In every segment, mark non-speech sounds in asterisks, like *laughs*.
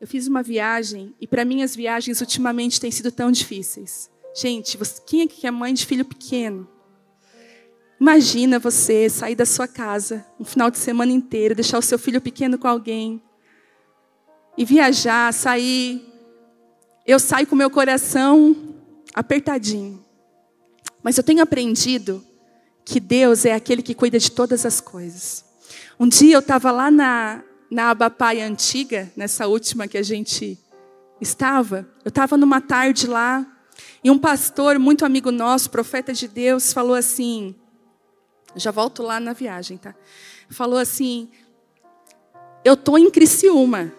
Eu fiz uma viagem e para mim as viagens ultimamente têm sido tão difíceis. Gente, você, quem é que é mãe de filho pequeno? Imagina você sair da sua casa um final de semana inteiro, deixar o seu filho pequeno com alguém e viajar, sair. Eu saio com meu coração apertadinho. Mas eu tenho aprendido que Deus é aquele que cuida de todas as coisas. Um dia eu estava lá na, na Abapai antiga, nessa última que a gente estava. Eu estava numa tarde lá e um pastor muito amigo nosso, profeta de Deus, falou assim: já volto lá na viagem, tá? Falou assim: Eu tô em Criciúma.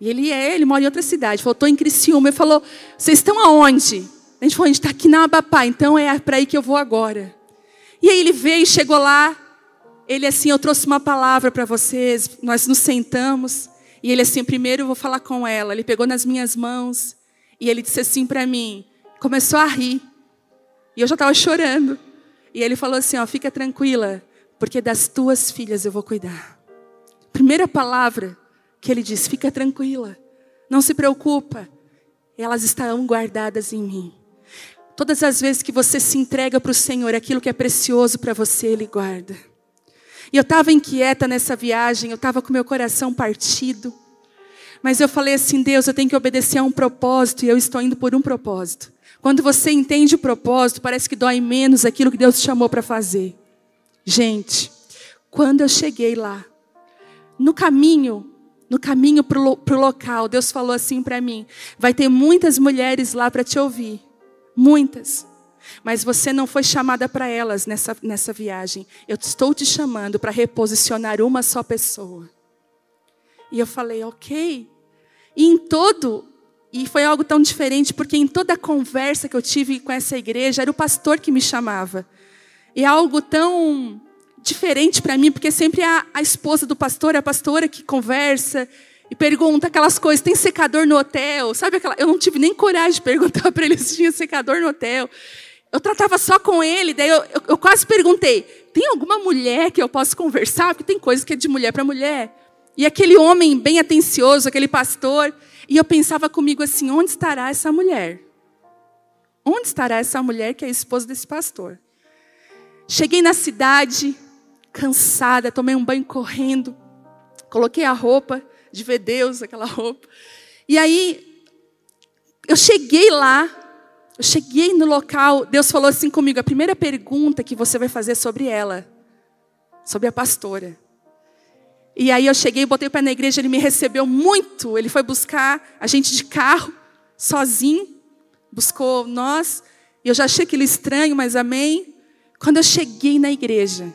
E ele é, ele mora em outra cidade. Falou: Tô em Criciúma. Ele falou: Vocês estão aonde? A gente falou: A gente está aqui na Abapá, então é para aí que eu vou agora. E aí ele veio, chegou lá. Ele assim: Eu trouxe uma palavra para vocês. Nós nos sentamos. E ele assim: Primeiro eu vou falar com ela. Ele pegou nas minhas mãos. E ele disse assim para mim: Começou a rir. E eu já estava chorando. E ele falou assim: ó, fica tranquila, porque das tuas filhas eu vou cuidar. Primeira palavra que ele disse: fica tranquila, não se preocupa, elas estarão guardadas em mim. Todas as vezes que você se entrega para o Senhor, aquilo que é precioso para você, Ele guarda. E eu estava inquieta nessa viagem, eu estava com meu coração partido. Mas eu falei assim: Deus, eu tenho que obedecer a um propósito e eu estou indo por um propósito. Quando você entende o propósito, parece que dói menos aquilo que Deus te chamou para fazer. Gente, quando eu cheguei lá, no caminho, no caminho para o local, Deus falou assim para mim: vai ter muitas mulheres lá para te ouvir. Muitas. Mas você não foi chamada para elas nessa, nessa viagem. Eu estou te chamando para reposicionar uma só pessoa. E eu falei, ok. E em todo e foi algo tão diferente, porque em toda a conversa que eu tive com essa igreja, era o pastor que me chamava. E é algo tão diferente para mim, porque sempre a, a esposa do pastor, a pastora que conversa e pergunta aquelas coisas: tem secador no hotel? Sabe aquela? Eu não tive nem coragem de perguntar *laughs* para ele se tinha secador no hotel. Eu tratava só com ele, daí eu, eu, eu quase perguntei: tem alguma mulher que eu possa conversar? Porque tem coisa que é de mulher para mulher. E aquele homem bem atencioso, aquele pastor, e eu pensava comigo assim: onde estará essa mulher? Onde estará essa mulher que é a esposa desse pastor? Cheguei na cidade, cansada, tomei um banho correndo, coloquei a roupa de ver Deus, aquela roupa. E aí, eu cheguei lá, eu cheguei no local, Deus falou assim comigo: a primeira pergunta que você vai fazer sobre ela, sobre a pastora. E aí eu cheguei, botei o pé na igreja, ele me recebeu muito. Ele foi buscar a gente de carro, sozinho, buscou nós. E eu já achei aquilo estranho, mas amém. Quando eu cheguei na igreja,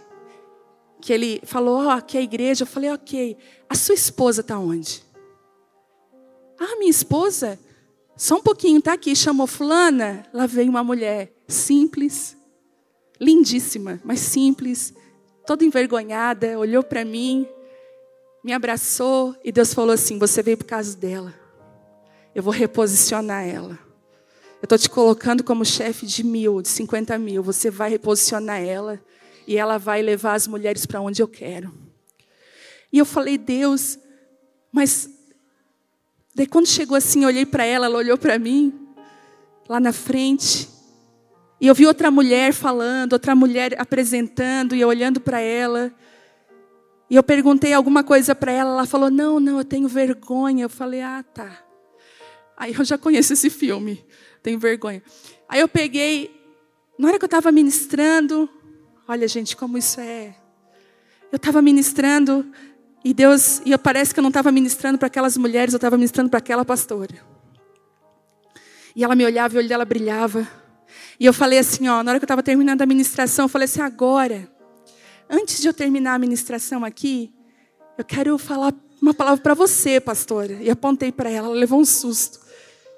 que ele falou, ó, oh, aqui é a igreja, eu falei, ok. A sua esposa está onde? Ah, minha esposa? Só um pouquinho, tá aqui. Chamou fulana. Lá veio uma mulher simples, lindíssima, mas simples, toda envergonhada, olhou para mim me abraçou e Deus falou assim: Você veio por causa dela. Eu vou reposicionar ela. Eu estou te colocando como chefe de mil, de 50 mil. Você vai reposicionar ela e ela vai levar as mulheres para onde eu quero. E eu falei, Deus, mas. Daí quando chegou assim, eu olhei para ela, ela olhou para mim, lá na frente. E eu vi outra mulher falando, outra mulher apresentando, e eu olhando para ela. E eu perguntei alguma coisa para ela, ela falou: Não, não, eu tenho vergonha. Eu falei: Ah, tá. Aí eu já conheço esse filme, tenho vergonha. Aí eu peguei, na hora que eu estava ministrando, olha gente, como isso é. Eu estava ministrando e Deus, e parece que eu não estava ministrando para aquelas mulheres, eu estava ministrando para aquela pastora. E ela me olhava e o olho dela brilhava. E eu falei assim, ó, na hora que eu estava terminando a ministração, eu falei assim, agora Antes de eu terminar a ministração aqui, eu quero falar uma palavra para você, pastora. E apontei para ela, ela levou um susto.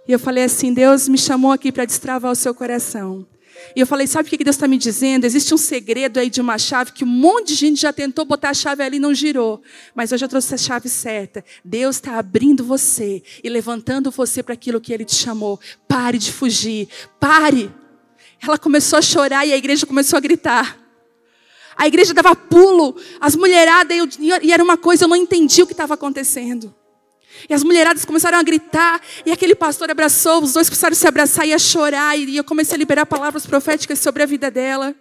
E eu falei assim: Deus me chamou aqui para destravar o seu coração. E eu falei: sabe o que Deus está me dizendo? Existe um segredo aí de uma chave que um monte de gente já tentou botar a chave ali e não girou. Mas eu trouxe a chave certa. Deus está abrindo você e levantando você para aquilo que Ele te chamou. Pare de fugir. Pare. Ela começou a chorar e a igreja começou a gritar. A igreja dava pulo, as mulheradas, eu, e era uma coisa, eu não entendi o que estava acontecendo. E as mulheradas começaram a gritar, e aquele pastor abraçou, os dois começaram a se abraçar e a chorar, e eu comecei a liberar palavras proféticas sobre a vida dela.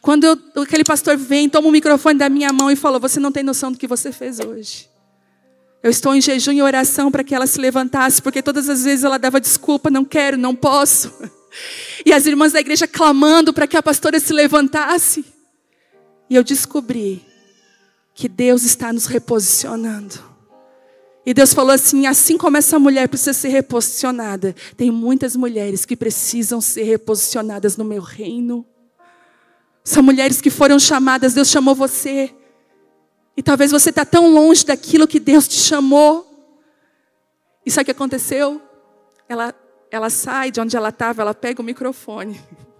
Quando eu, aquele pastor vem, toma o microfone da minha mão e falou: Você não tem noção do que você fez hoje. Eu estou em jejum e oração para que ela se levantasse, porque todas as vezes ela dava desculpa: Não quero, não posso. E as irmãs da igreja clamando para que a pastora se levantasse. E eu descobri que Deus está nos reposicionando. E Deus falou assim: assim como essa mulher precisa ser reposicionada, tem muitas mulheres que precisam ser reposicionadas no meu reino. São mulheres que foram chamadas, Deus chamou você. E talvez você está tão longe daquilo que Deus te chamou. E sabe o que aconteceu? Ela, ela sai de onde ela estava, ela pega o microfone. *laughs*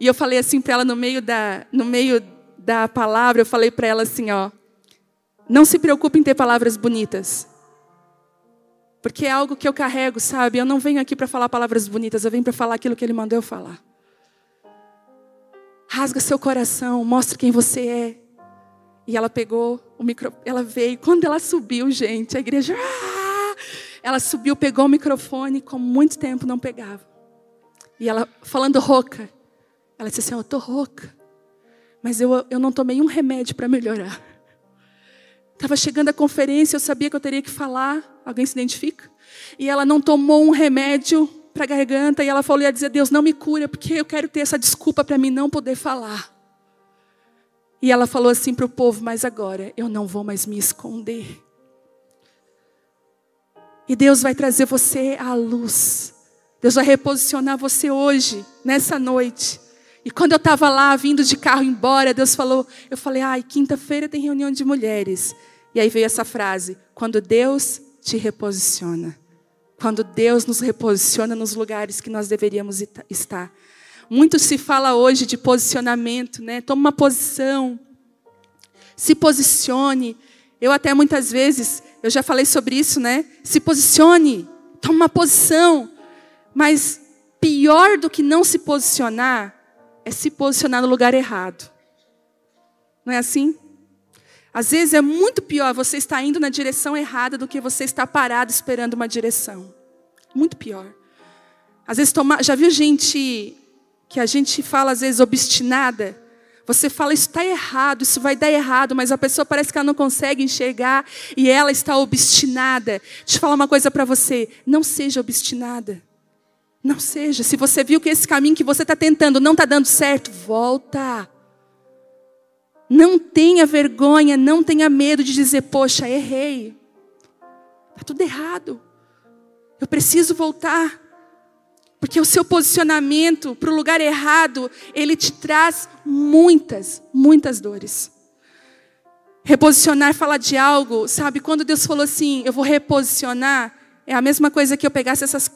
E eu falei assim para ela no meio da, no meio da palavra, eu falei para ela assim, ó, não se preocupe em ter palavras bonitas. Porque é algo que eu carrego, sabe? Eu não venho aqui para falar palavras bonitas, eu venho para falar aquilo que ele mandou eu falar. Rasga seu coração, mostre quem você é. E ela pegou o micro, ela veio, quando ela subiu, gente, a igreja, ah! ela subiu, pegou o microfone, como muito tempo não pegava. E ela falando rouca, ela disse assim: Eu estou rouca, mas eu, eu não tomei um remédio para melhorar. Estava chegando a conferência, eu sabia que eu teria que falar. Alguém se identifica? E ela não tomou um remédio para a garganta e ela falou: ia dizer, Deus, não me cura, porque eu quero ter essa desculpa para mim não poder falar. E ela falou assim para o povo: Mas agora eu não vou mais me esconder. E Deus vai trazer você à luz. Deus vai reposicionar você hoje, nessa noite. E quando eu estava lá, vindo de carro embora, Deus falou: Eu falei, ai, quinta-feira tem reunião de mulheres. E aí veio essa frase: Quando Deus te reposiciona. Quando Deus nos reposiciona nos lugares que nós deveríamos estar. Muito se fala hoje de posicionamento, né? Toma uma posição. Se posicione. Eu até muitas vezes, eu já falei sobre isso, né? Se posicione. Toma uma posição. Mas pior do que não se posicionar é se posicionar no lugar errado. Não é assim? Às vezes é muito pior você estar indo na direção errada do que você estar parado esperando uma direção. Muito pior. Às vezes toma, já viu gente que a gente fala às vezes obstinada? Você fala isso está errado, isso vai dar errado, mas a pessoa parece que ela não consegue enxergar e ela está obstinada. Deixa eu falar uma coisa para você: não seja obstinada. Não seja. Se você viu que esse caminho que você está tentando não está dando certo, volta. Não tenha vergonha, não tenha medo de dizer, poxa, errei. Está tudo errado. Eu preciso voltar. Porque o seu posicionamento para o lugar errado, ele te traz muitas, muitas dores. Reposicionar, falar de algo, sabe? Quando Deus falou assim, eu vou reposicionar, é a mesma coisa que eu pegasse essas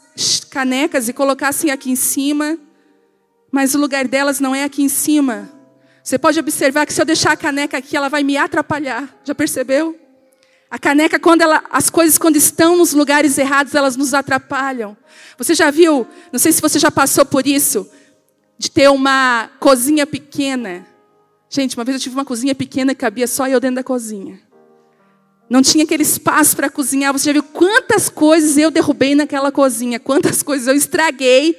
canecas e colocasse aqui em cima, mas o lugar delas não é aqui em cima. Você pode observar que se eu deixar a caneca aqui, ela vai me atrapalhar. Já percebeu? A caneca, quando ela, as coisas quando estão nos lugares errados, elas nos atrapalham. Você já viu? Não sei se você já passou por isso, de ter uma cozinha pequena. Gente, uma vez eu tive uma cozinha pequena que cabia só eu dentro da cozinha. Não tinha aquele espaço para cozinhar. Você já viu quantas coisas eu derrubei naquela cozinha? Quantas *laughs* coisas eu estraguei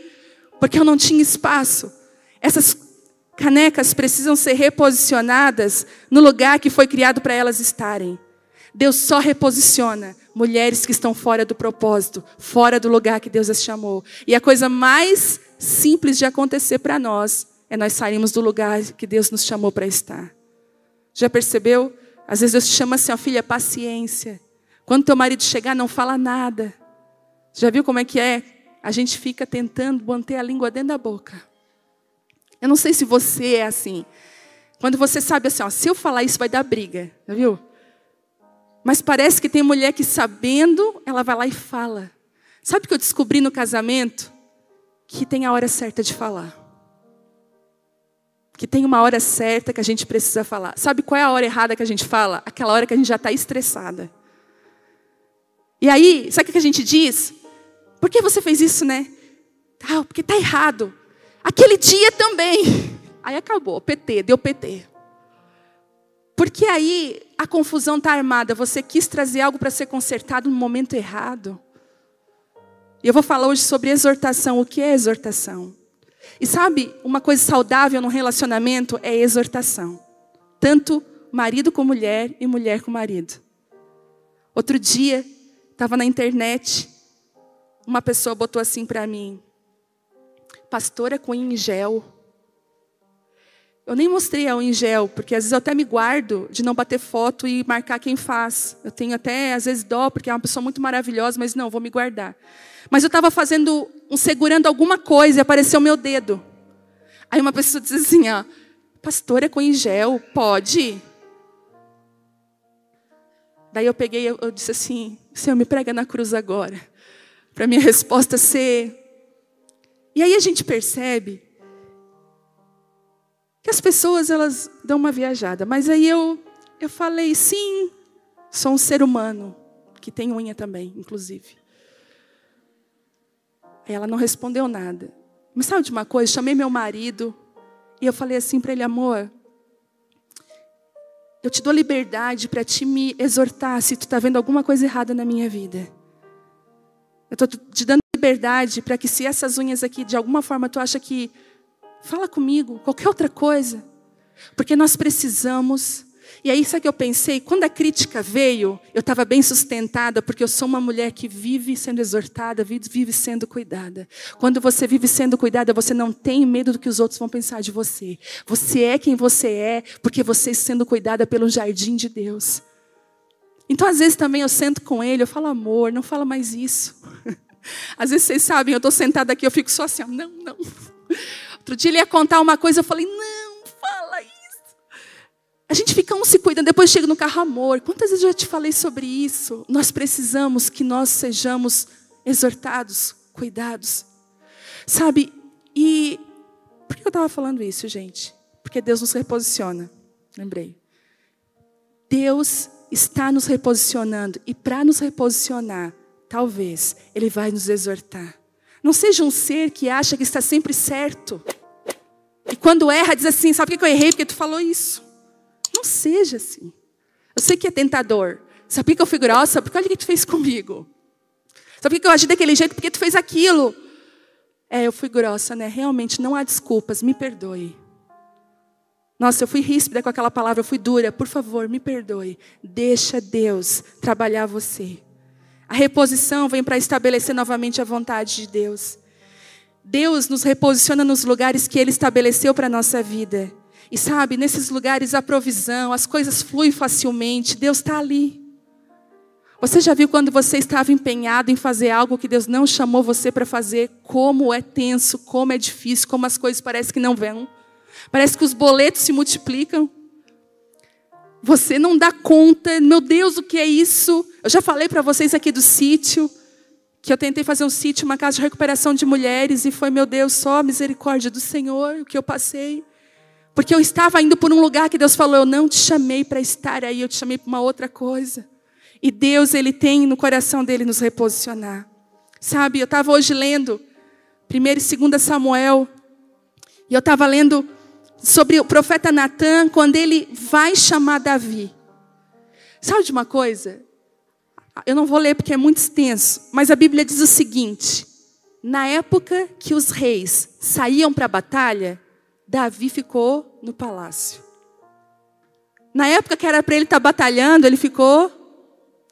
porque eu não tinha espaço? Essas canecas precisam ser reposicionadas no lugar que foi criado para elas estarem. Deus só reposiciona mulheres que estão fora do propósito, fora do lugar que Deus as chamou. E a coisa mais simples de acontecer para nós é nós sairmos do lugar que Deus nos chamou para estar. Já percebeu? Às vezes Deus te chama assim, ó, filha, paciência. Quando teu marido chegar, não fala nada. Já viu como é que é? A gente fica tentando manter a língua dentro da boca. Eu não sei se você é assim. Quando você sabe assim, ó, se eu falar isso vai dar briga, já viu? Mas parece que tem mulher que sabendo, ela vai lá e fala. Sabe o que eu descobri no casamento? Que tem a hora certa de falar que tem uma hora certa que a gente precisa falar. Sabe qual é a hora errada que a gente fala? Aquela hora que a gente já está estressada. E aí, sabe o que a gente diz? Por que você fez isso, né? Ah, porque está errado. Aquele dia também. Aí acabou, PT, deu PT. Porque aí a confusão está armada. Você quis trazer algo para ser consertado no momento errado. E eu vou falar hoje sobre exortação. O que é exortação? E sabe, uma coisa saudável no relacionamento é exortação. Tanto marido com mulher e mulher com marido. Outro dia, estava na internet, uma pessoa botou assim para mim: Pastora com em gel. Eu nem mostrei a unha em gel, porque às vezes eu até me guardo de não bater foto e marcar quem faz. Eu tenho até, às vezes, dó, porque é uma pessoa muito maravilhosa, mas não, vou me guardar. Mas eu estava fazendo, um, segurando alguma coisa e apareceu meu dedo. Aí uma pessoa disse assim, ó, pastora com em gel, pode? Daí eu peguei, eu, eu disse assim, Senhor, me prega na cruz agora. Para minha resposta ser. E aí a gente percebe que as pessoas elas dão uma viajada, mas aí eu eu falei sim, sou um ser humano que tem unha também, inclusive. Ela não respondeu nada. Mas sabe de uma coisa? Chamei meu marido e eu falei assim para ele, amor, eu te dou liberdade para te me exortar se tu está vendo alguma coisa errada na minha vida. Eu estou te dando liberdade para que se essas unhas aqui de alguma forma tu acha que Fala comigo, qualquer outra coisa. Porque nós precisamos. E aí, sabe o que eu pensei? Quando a crítica veio, eu estava bem sustentada, porque eu sou uma mulher que vive sendo exortada, vive sendo cuidada. Quando você vive sendo cuidada, você não tem medo do que os outros vão pensar de você. Você é quem você é, porque você está sendo cuidada pelo jardim de Deus. Então, às vezes também eu sento com ele, eu falo, amor, não fala mais isso. *laughs* Às vezes vocês sabem, eu estou sentada aqui, eu fico só assim, não, não. Outro dia ele ia contar uma coisa, eu falei, não. A gente fica um se cuidando, depois chega no carro, amor. Quantas vezes eu já te falei sobre isso? Nós precisamos que nós sejamos exortados, cuidados. Sabe, e por que eu estava falando isso, gente? Porque Deus nos reposiciona. Lembrei. Deus está nos reposicionando, e para nos reposicionar, talvez Ele vai nos exortar. Não seja um ser que acha que está sempre certo. E quando erra, diz assim: sabe por que eu errei? Porque tu falou isso. Não seja assim. Eu sei que é tentador. Sabe por que eu fui grossa? Porque olha o que tu fez comigo. Sabe por que eu agi daquele jeito? Porque tu fez aquilo. É, eu fui grossa, né? Realmente não há desculpas. Me perdoe. Nossa, eu fui ríspida com aquela palavra, eu fui dura. Por favor, me perdoe. Deixa Deus trabalhar você. A reposição vem para estabelecer novamente a vontade de Deus. Deus nos reposiciona nos lugares que Ele estabeleceu para a nossa vida. E sabe, nesses lugares a provisão, as coisas fluem facilmente, Deus está ali. Você já viu quando você estava empenhado em fazer algo que Deus não chamou você para fazer? Como é tenso, como é difícil, como as coisas parecem que não vão. Parece que os boletos se multiplicam. Você não dá conta, meu Deus, o que é isso? Eu já falei para vocês aqui do sítio, que eu tentei fazer um sítio, uma casa de recuperação de mulheres, e foi, meu Deus, só a misericórdia do Senhor, o que eu passei. Porque eu estava indo por um lugar que Deus falou, eu não te chamei para estar aí, eu te chamei para uma outra coisa. E Deus, Ele tem no coração dele nos reposicionar. Sabe, eu estava hoje lendo 1 e 2 Samuel, e eu estava lendo sobre o profeta Natan quando ele vai chamar Davi. Sabe de uma coisa? Eu não vou ler porque é muito extenso, mas a Bíblia diz o seguinte: na época que os reis saíam para a batalha, Davi ficou no palácio. Na época que era para ele estar tá batalhando, ele ficou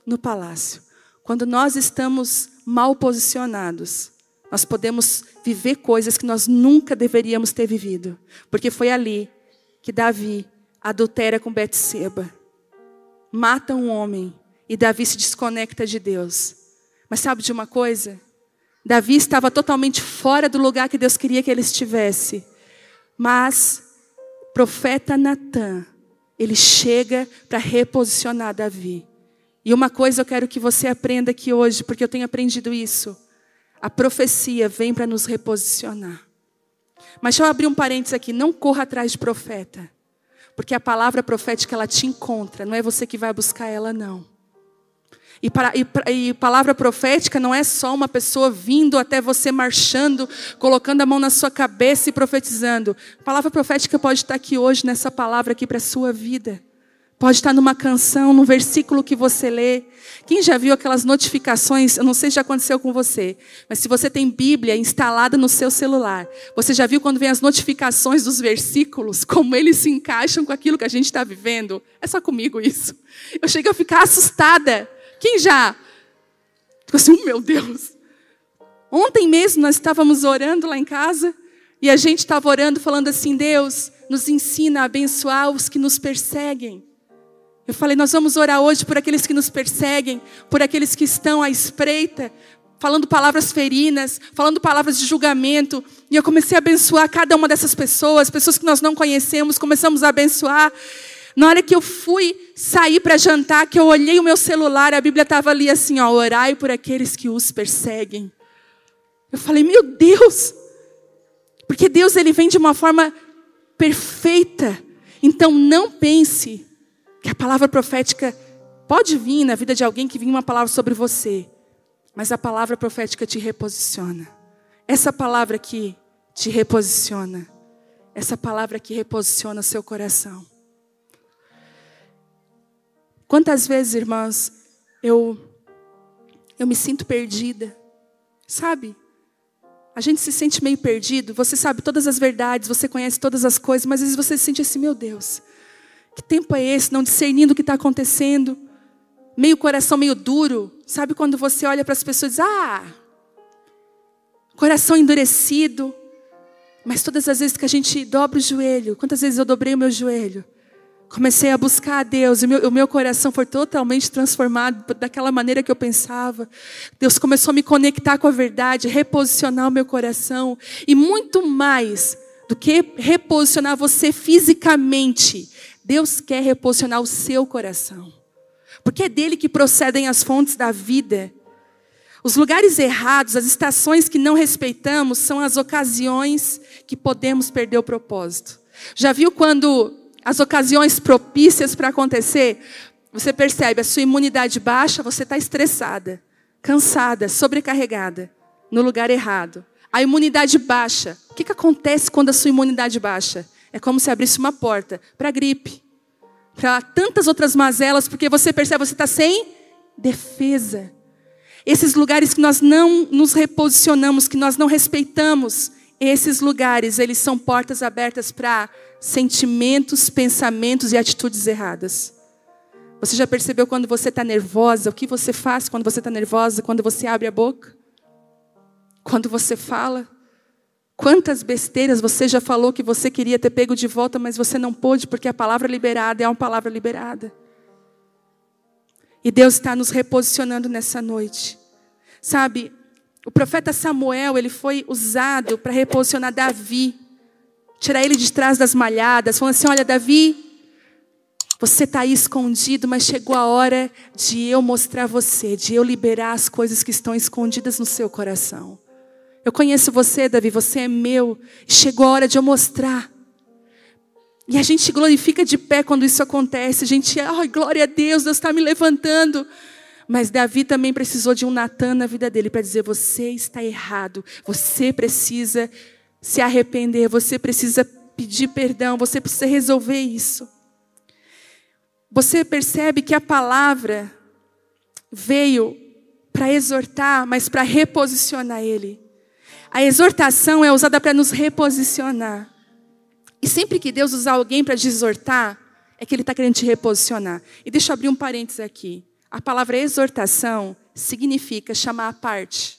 no palácio. Quando nós estamos mal posicionados, nós podemos viver coisas que nós nunca deveríamos ter vivido, porque foi ali que Davi adultera com Betseba, mata um homem e Davi se desconecta de Deus. Mas sabe de uma coisa? Davi estava totalmente fora do lugar que Deus queria que ele estivesse. Mas profeta Natan, ele chega para reposicionar Davi. E uma coisa eu quero que você aprenda aqui hoje, porque eu tenho aprendido isso. A profecia vem para nos reposicionar. Mas deixa eu abrir um parênteses aqui. Não corra atrás de profeta. Porque a palavra profética, ela te encontra. Não é você que vai buscar ela, não. E, para, e, e, palavra profética não é só uma pessoa vindo até você marchando, colocando a mão na sua cabeça e profetizando. Palavra profética pode estar aqui hoje, nessa palavra aqui para a sua vida Pode estar numa canção, num versículo que você lê. Quem já viu aquelas notificações? Eu não sei se já aconteceu com você, mas se você tem Bíblia instalada no seu celular, você já viu quando vem as notificações dos versículos, como eles se encaixam com aquilo que a gente está vivendo? É só comigo isso. Eu chego a ficar assustada. Quem já? Fico assim, oh, meu Deus. Ontem mesmo nós estávamos orando lá em casa e a gente estava orando falando assim: Deus, nos ensina a abençoar os que nos perseguem. Eu falei, nós vamos orar hoje por aqueles que nos perseguem, por aqueles que estão à espreita, falando palavras ferinas, falando palavras de julgamento. E eu comecei a abençoar cada uma dessas pessoas, pessoas que nós não conhecemos, começamos a abençoar. Na hora que eu fui sair para jantar, que eu olhei o meu celular, a Bíblia estava ali assim, ó, orai por aqueles que os perseguem. Eu falei, meu Deus! Porque Deus ele vem de uma forma perfeita. Então não pense que a palavra profética pode vir na vida de alguém que vinha uma palavra sobre você, mas a palavra profética te reposiciona. Essa palavra aqui te reposiciona. Essa palavra que reposiciona seu coração. Quantas vezes, irmãs, eu eu me sinto perdida. Sabe? A gente se sente meio perdido, você sabe todas as verdades, você conhece todas as coisas, mas às vezes você se sente assim, meu Deus, que tempo é esse, não discernindo o que está acontecendo? Meio coração meio duro. Sabe quando você olha para as pessoas e diz, ah, coração endurecido. Mas todas as vezes que a gente dobra o joelho, quantas vezes eu dobrei o meu joelho? Comecei a buscar a Deus, e meu, o meu coração foi totalmente transformado daquela maneira que eu pensava. Deus começou a me conectar com a verdade, reposicionar o meu coração. E muito mais do que reposicionar você fisicamente, Deus quer reposicionar o seu coração. Porque é dele que procedem as fontes da vida. Os lugares errados, as estações que não respeitamos, são as ocasiões que podemos perder o propósito. Já viu quando as ocasiões propícias para acontecer, você percebe a sua imunidade baixa, você está estressada, cansada, sobrecarregada, no lugar errado. A imunidade baixa. O que, que acontece quando a sua imunidade baixa? É como se abrisse uma porta para gripe, para tantas outras mazelas, porque você percebe, você está sem defesa. Esses lugares que nós não nos reposicionamos, que nós não respeitamos, esses lugares, eles são portas abertas para sentimentos, pensamentos e atitudes erradas. Você já percebeu quando você está nervosa? O que você faz quando você está nervosa? Quando você abre a boca? Quando você fala? Quantas besteiras você já falou que você queria ter pego de volta, mas você não pôde, porque a palavra liberada é uma palavra liberada. E Deus está nos reposicionando nessa noite. Sabe, o profeta Samuel, ele foi usado para reposicionar Davi, tirar ele de trás das malhadas, falando assim: Olha, Davi, você está aí escondido, mas chegou a hora de eu mostrar você, de eu liberar as coisas que estão escondidas no seu coração. Eu conheço você, Davi, você é meu. Chegou a hora de eu mostrar. E a gente glorifica de pé quando isso acontece. A gente, ai, glória a Deus, Deus está me levantando. Mas Davi também precisou de um Natan na vida dele para dizer: você está errado, você precisa se arrepender, você precisa pedir perdão, você precisa resolver isso. Você percebe que a palavra veio para exortar, mas para reposicionar ele. A exortação é usada para nos reposicionar. E sempre que Deus usar alguém para te exortar, é que Ele está querendo te reposicionar. E deixa eu abrir um parênteses aqui. A palavra exortação significa chamar a parte.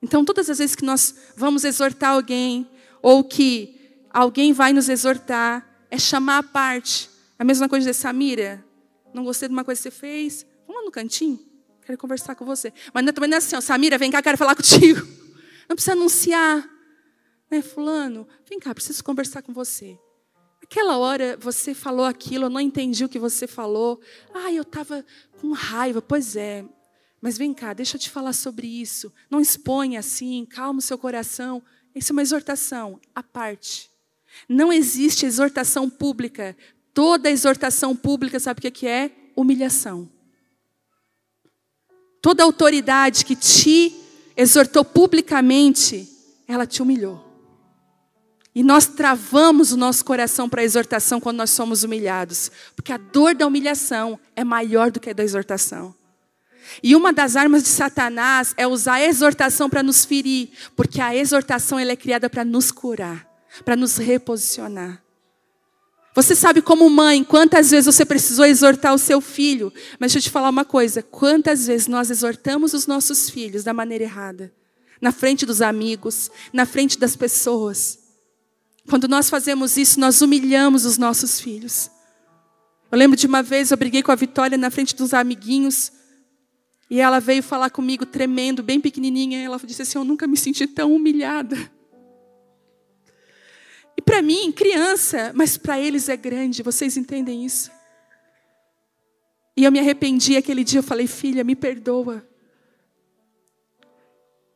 Então, todas as vezes que nós vamos exortar alguém, ou que alguém vai nos exortar, é chamar a parte. A mesma coisa de Samira, não gostei de uma coisa que você fez, vamos lá no cantinho, quero conversar com você. Mas não é assim, ó, Samira, vem cá, quero falar *laughs* contigo. Não precisa anunciar. Né, fulano, vem cá, preciso conversar com você. Aquela hora você falou aquilo, eu não entendi o que você falou. Ah, eu estava com raiva. Pois é, mas vem cá, deixa eu te falar sobre isso. Não exponha assim, calma o seu coração. Isso é uma exortação à parte. Não existe exortação pública. Toda exortação pública, sabe o que é? Humilhação. Toda autoridade que te exortou publicamente, ela te humilhou. E nós travamos o nosso coração para a exortação quando nós somos humilhados, porque a dor da humilhação é maior do que a da exortação. E uma das armas de Satanás é usar a exortação para nos ferir, porque a exortação ela é criada para nos curar, para nos reposicionar. Você sabe como mãe, quantas vezes você precisou exortar o seu filho, mas deixa eu te falar uma coisa, quantas vezes nós exortamos os nossos filhos da maneira errada, na frente dos amigos, na frente das pessoas. Quando nós fazemos isso, nós humilhamos os nossos filhos. Eu lembro de uma vez, eu briguei com a Vitória na frente dos amiguinhos, e ela veio falar comigo tremendo, bem pequenininha, e ela disse assim: Eu nunca me senti tão humilhada. E para mim, criança, mas para eles é grande, vocês entendem isso? E eu me arrependi aquele dia, eu falei: Filha, me perdoa.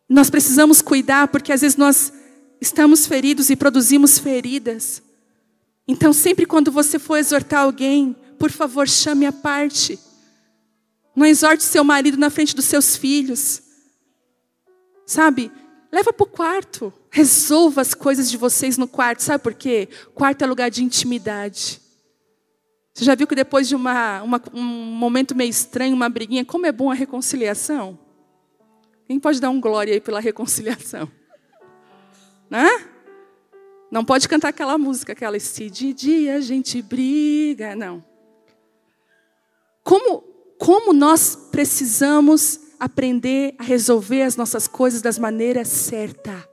Nós precisamos cuidar, porque às vezes nós estamos feridos e produzimos feridas. Então, sempre quando você for exortar alguém, por favor, chame a parte. Não exorte seu marido na frente dos seus filhos. Sabe? Leva para o quarto. Resolva as coisas de vocês no quarto. Sabe por quê? Quarto é lugar de intimidade. Você já viu que depois de uma, uma, um momento meio estranho, uma briguinha, como é bom a reconciliação? Quem pode dar um glória aí pela reconciliação? Né? Não pode cantar aquela música, aquela se de dia a gente briga, não. Como como nós precisamos aprender a resolver as nossas coisas das maneiras certas.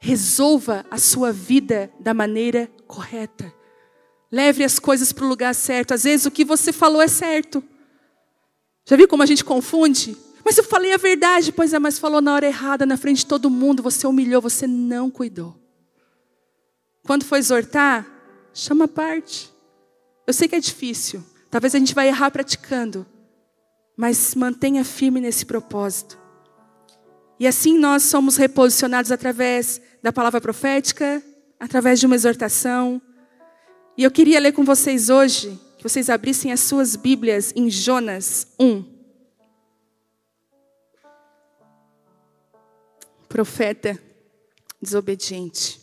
Resolva a sua vida da maneira correta. Leve as coisas para o lugar certo. Às vezes o que você falou é certo. Já viu como a gente confunde? Mas eu falei a verdade, pois é, mas falou na hora errada, na frente de todo mundo, você humilhou, você não cuidou. Quando for exortar, chama a parte. Eu sei que é difícil, Talvez a gente vai errar praticando, mas mantenha firme nesse propósito. E assim nós somos reposicionados através da palavra profética, através de uma exortação. E eu queria ler com vocês hoje, que vocês abrissem as suas Bíblias em Jonas 1. Profeta desobediente.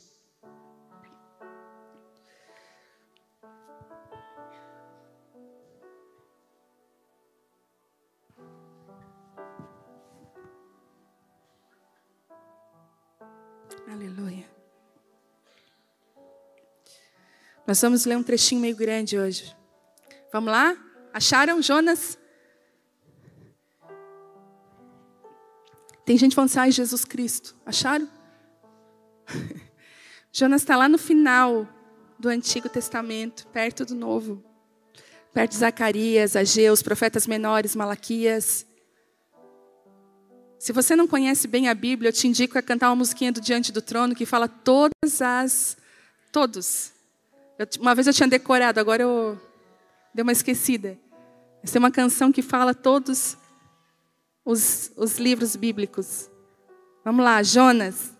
Aleluia. Nós vamos ler um trechinho meio grande hoje. Vamos lá? Acharam Jonas? Tem gente falando assim, ai, Jesus Cristo. Acharam? *laughs* Jonas está lá no final do Antigo Testamento, perto do Novo. Perto de Zacarias, Ageu, os profetas menores, Malaquias. Se você não conhece bem a Bíblia, eu te indico a cantar uma musiquinha do Diante do Trono que fala todas as. Todos. Eu, uma vez eu tinha decorado, agora eu dei uma esquecida. Essa é uma canção que fala todos os, os livros bíblicos. Vamos lá, Jonas.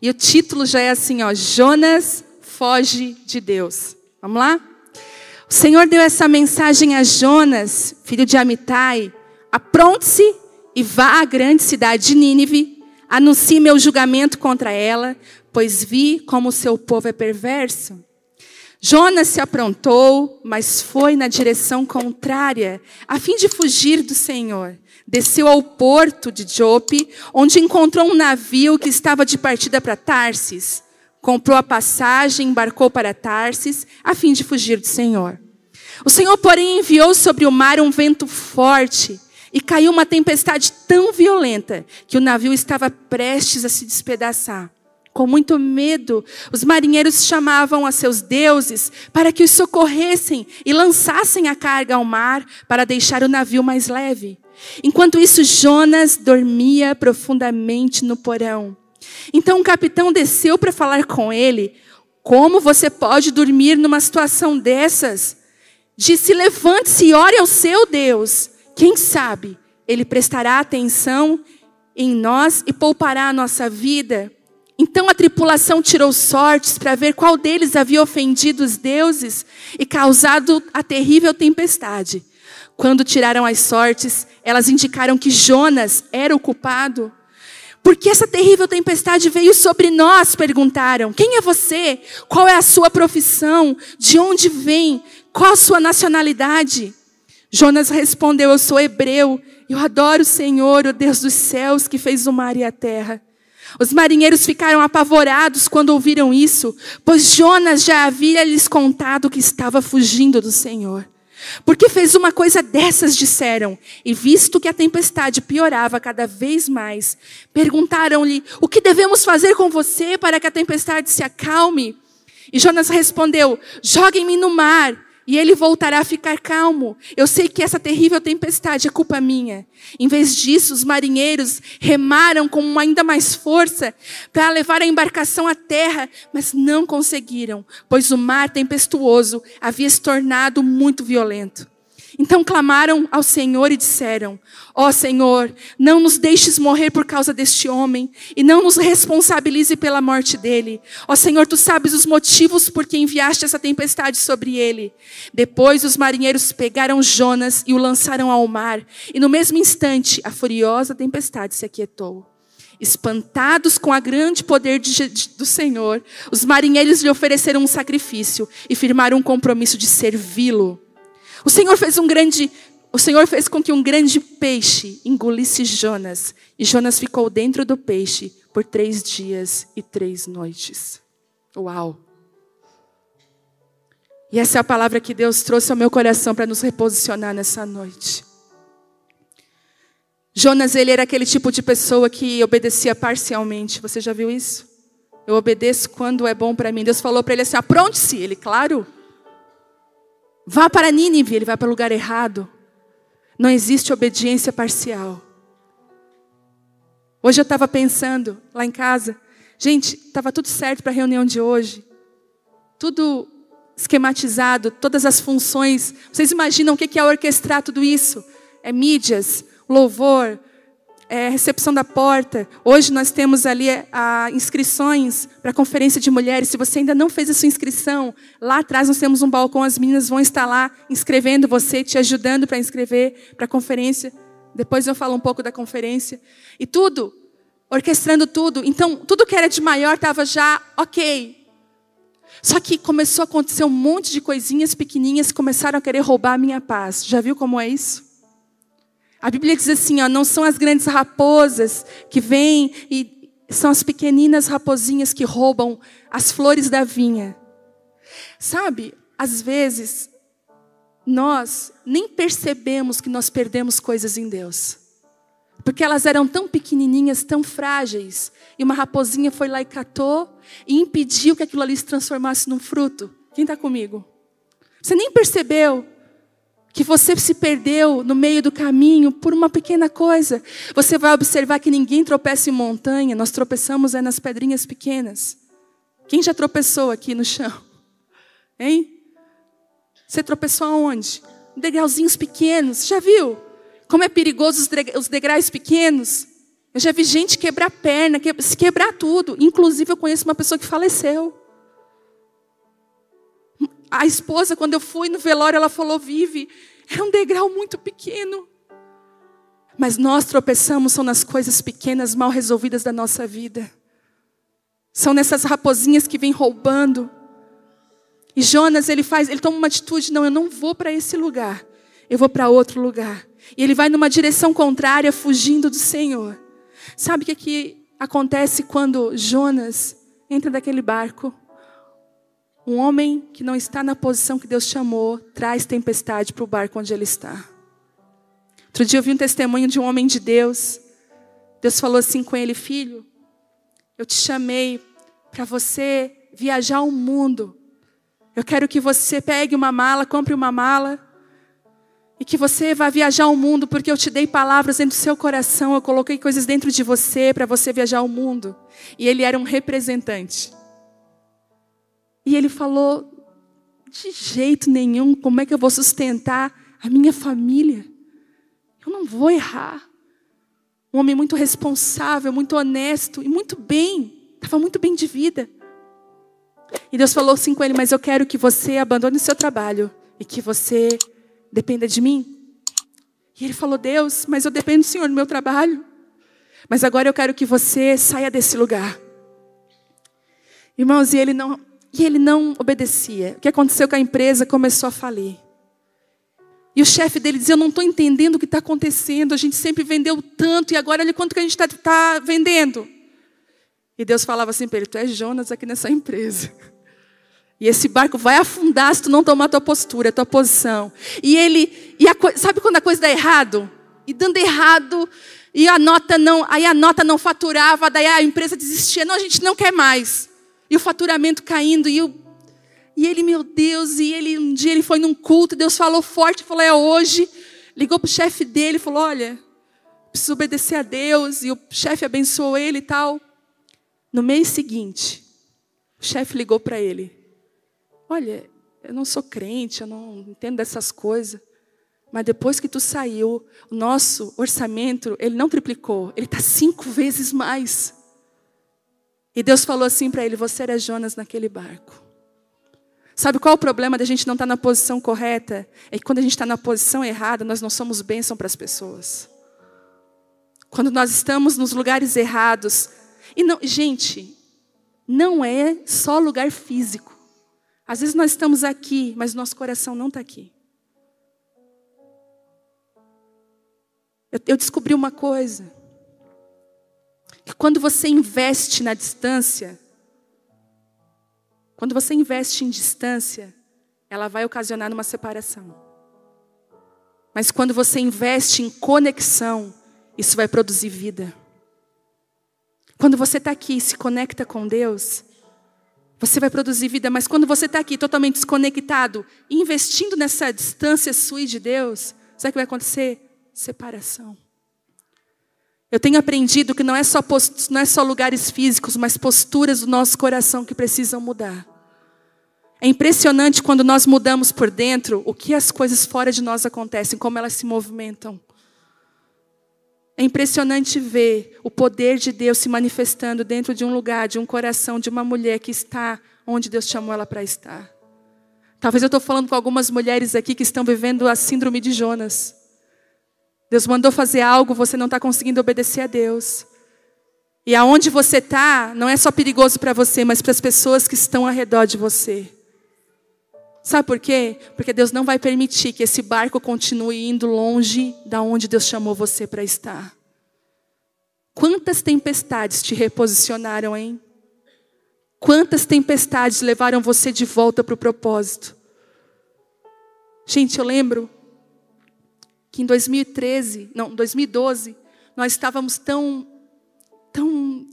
E o título já é assim, ó, Jonas foge de Deus. Vamos lá? O Senhor deu essa mensagem a Jonas, filho de Amitai: apronte-se e vá à grande cidade de Nínive, anuncie meu julgamento contra ela, pois vi como o seu povo é perverso. Jonas se aprontou, mas foi na direção contrária, a fim de fugir do Senhor. Desceu ao porto de Jope, onde encontrou um navio que estava de partida para Tarsis. Comprou a passagem, embarcou para Tarsis, a fim de fugir do Senhor. O Senhor, porém, enviou sobre o mar um vento forte, e caiu uma tempestade tão violenta que o navio estava prestes a se despedaçar. Com muito medo, os marinheiros chamavam a seus deuses para que os socorressem e lançassem a carga ao mar para deixar o navio mais leve. Enquanto isso, Jonas dormia profundamente no porão. Então o capitão desceu para falar com ele. Como você pode dormir numa situação dessas? Disse: levante-se e ore ao seu Deus. Quem sabe ele prestará atenção em nós e poupará a nossa vida? Então a tripulação tirou sortes para ver qual deles havia ofendido os deuses e causado a terrível tempestade. Quando tiraram as sortes, elas indicaram que Jonas era o culpado. Porque essa terrível tempestade veio sobre nós? perguntaram. Quem é você? Qual é a sua profissão? De onde vem? Qual a sua nacionalidade? Jonas respondeu: Eu sou hebreu. Eu adoro o Senhor, o Deus dos céus, que fez o mar e a terra. Os marinheiros ficaram apavorados quando ouviram isso, pois Jonas já havia lhes contado que estava fugindo do Senhor. Porque fez uma coisa dessas, disseram, e visto que a tempestade piorava cada vez mais, perguntaram-lhe: O que devemos fazer com você para que a tempestade se acalme? E Jonas respondeu: Joguem-me no mar e ele voltará a ficar calmo. Eu sei que essa terrível tempestade é culpa minha. Em vez disso, os marinheiros remaram com ainda mais força para levar a embarcação à terra, mas não conseguiram, pois o mar tempestuoso havia se tornado muito violento. Então clamaram ao Senhor e disseram: Ó oh, Senhor, não nos deixes morrer por causa deste homem e não nos responsabilize pela morte dele. Ó oh, Senhor, tu sabes os motivos por que enviaste essa tempestade sobre ele. Depois os marinheiros pegaram Jonas e o lançaram ao mar, e no mesmo instante a furiosa tempestade se aquietou. Espantados com a grande poder de, de, do Senhor, os marinheiros lhe ofereceram um sacrifício e firmaram um compromisso de servi-lo. O Senhor fez um grande, o Senhor fez com que um grande peixe engolisse Jonas, e Jonas ficou dentro do peixe por três dias e três noites. Uau! E essa é a palavra que Deus trouxe ao meu coração para nos reposicionar nessa noite. Jonas, ele era aquele tipo de pessoa que obedecia parcialmente. Você já viu isso? Eu obedeço quando é bom para mim. Deus falou para ele assim: apronte-se. Ele, claro. Vá para Nínive, ele vai para o lugar errado. Não existe obediência parcial. Hoje eu estava pensando lá em casa, gente, estava tudo certo para a reunião de hoje, tudo esquematizado, todas as funções. Vocês imaginam o que é orquestrar tudo isso? É mídias, louvor, é, recepção da porta. Hoje nós temos ali a, inscrições para a conferência de mulheres. Se você ainda não fez a sua inscrição, lá atrás nós temos um balcão, as meninas vão estar lá inscrevendo você, te ajudando para inscrever para a conferência. Depois eu falo um pouco da conferência. E tudo, orquestrando tudo. Então, tudo que era de maior estava já ok. Só que começou a acontecer um monte de coisinhas pequenininhas que começaram a querer roubar a minha paz. Já viu como é isso? A Bíblia diz assim: ó, não são as grandes raposas que vêm e são as pequeninas raposinhas que roubam as flores da vinha. Sabe, às vezes, nós nem percebemos que nós perdemos coisas em Deus. Porque elas eram tão pequenininhas, tão frágeis. E uma raposinha foi lá e catou e impediu que aquilo ali se transformasse num fruto. Quem está comigo? Você nem percebeu que você se perdeu no meio do caminho por uma pequena coisa. Você vai observar que ninguém tropeça em montanha, nós tropeçamos é nas pedrinhas pequenas. Quem já tropeçou aqui no chão? *laughs* Hein? Você tropeçou aonde? Degrauzinhos pequenos. Já viu? Como é perigoso os degraus pequenos? Eu já vi gente quebrar perna, se quebrar tudo. Inclusive, eu conheço uma pessoa que faleceu. A esposa, quando eu fui no velório, ela falou: Vive, era um degrau muito pequeno. Mas nós tropeçamos são nas coisas pequenas, mal resolvidas da nossa vida. São nessas raposinhas que vêm roubando. E Jonas, ele faz, ele toma uma atitude, não, eu não vou para esse lugar. Eu vou para outro lugar. E ele vai numa direção contrária, fugindo do Senhor. Sabe o que, que acontece quando Jonas entra daquele barco? Um homem que não está na posição que Deus chamou, traz tempestade para o barco onde ele está. Outro dia eu vi um testemunho de um homem de Deus. Deus falou assim com ele: Filho, eu te chamei para você viajar o mundo. Eu quero que você pegue uma mala, compre uma mala, e que você vá viajar o mundo, porque eu te dei palavras dentro do seu coração, eu coloquei coisas dentro de você para você viajar o mundo. E ele era um representante. E ele falou: de jeito nenhum, como é que eu vou sustentar a minha família? Eu não vou errar. Um homem muito responsável, muito honesto e muito bem, estava muito bem de vida. E Deus falou assim com ele: Mas eu quero que você abandone o seu trabalho e que você dependa de mim. E ele falou: Deus, mas eu dependo do Senhor no meu trabalho. Mas agora eu quero que você saia desse lugar. Irmãos, e ele não, e ele não obedecia. O que aconteceu com a empresa começou a falir. E o chefe dele dizia: Eu não estou entendendo o que está acontecendo. A gente sempre vendeu tanto e agora olha quanto que a gente está tá vendendo. E Deus falava assim para ele: Tu és Jonas aqui nessa empresa. E esse barco vai afundar se tu não tomar tua postura, a tua posição. E ele, e a, sabe quando a coisa dá errado? E dando errado, e a nota não, aí a nota não faturava, daí a empresa desistia, não, a gente não quer mais. E o faturamento caindo, e, o, e ele, meu Deus, e ele um dia ele foi num culto, Deus falou forte, falou, é hoje. Ligou para o chefe dele, falou, olha, preciso obedecer a Deus, e o chefe abençoou ele e tal. No mês seguinte, o chefe ligou para ele. Olha, eu não sou crente, eu não entendo dessas coisas. Mas depois que tu saiu, o nosso orçamento, ele não triplicou, ele está cinco vezes mais. E Deus falou assim para ele: Você era Jonas naquele barco. Sabe qual é o problema da gente não estar tá na posição correta? É que quando a gente está na posição errada, nós não somos bênção para as pessoas. Quando nós estamos nos lugares errados. E não, gente, não é só lugar físico. Às vezes nós estamos aqui, mas nosso coração não está aqui. Eu, eu descobri uma coisa: que quando você investe na distância, quando você investe em distância, ela vai ocasionar uma separação. Mas quando você investe em conexão, isso vai produzir vida. Quando você está aqui e se conecta com Deus, você vai produzir vida, mas quando você está aqui totalmente desconectado, investindo nessa distância sua de Deus, sabe o que vai acontecer? Separação. Eu tenho aprendido que não é, só post... não é só lugares físicos, mas posturas do nosso coração que precisam mudar. É impressionante quando nós mudamos por dentro, o que as coisas fora de nós acontecem, como elas se movimentam. É impressionante ver o poder de Deus se manifestando dentro de um lugar, de um coração, de uma mulher que está onde Deus chamou ela para estar. Talvez eu estou falando com algumas mulheres aqui que estão vivendo a síndrome de Jonas. Deus mandou fazer algo, você não está conseguindo obedecer a Deus. E aonde você está, não é só perigoso para você, mas para as pessoas que estão ao redor de você. Sabe por quê? Porque Deus não vai permitir que esse barco continue indo longe da onde Deus chamou você para estar. Quantas tempestades te reposicionaram, hein? Quantas tempestades levaram você de volta para o propósito? Gente, eu lembro que em 2013, não, 2012, nós estávamos tão, tão.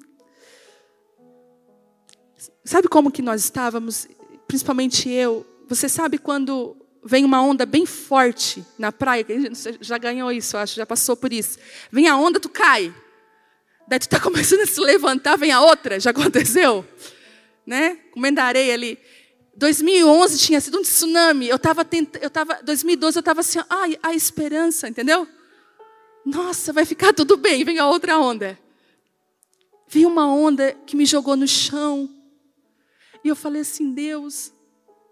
Sabe como que nós estávamos? Principalmente eu, você sabe quando vem uma onda bem forte na praia, você já ganhou isso, acho, já passou por isso. Vem a onda, tu cai. Daí tu está *laughs* começando a se levantar, vem a outra, já aconteceu? Né? Comendo areia ali. 2011 tinha sido um tsunami. Eu estava eu tava 2012 eu estava assim, ai, a esperança, entendeu? Nossa, vai ficar tudo bem. Vem a outra onda. Veio uma onda que me jogou no chão. E eu falei assim, Deus,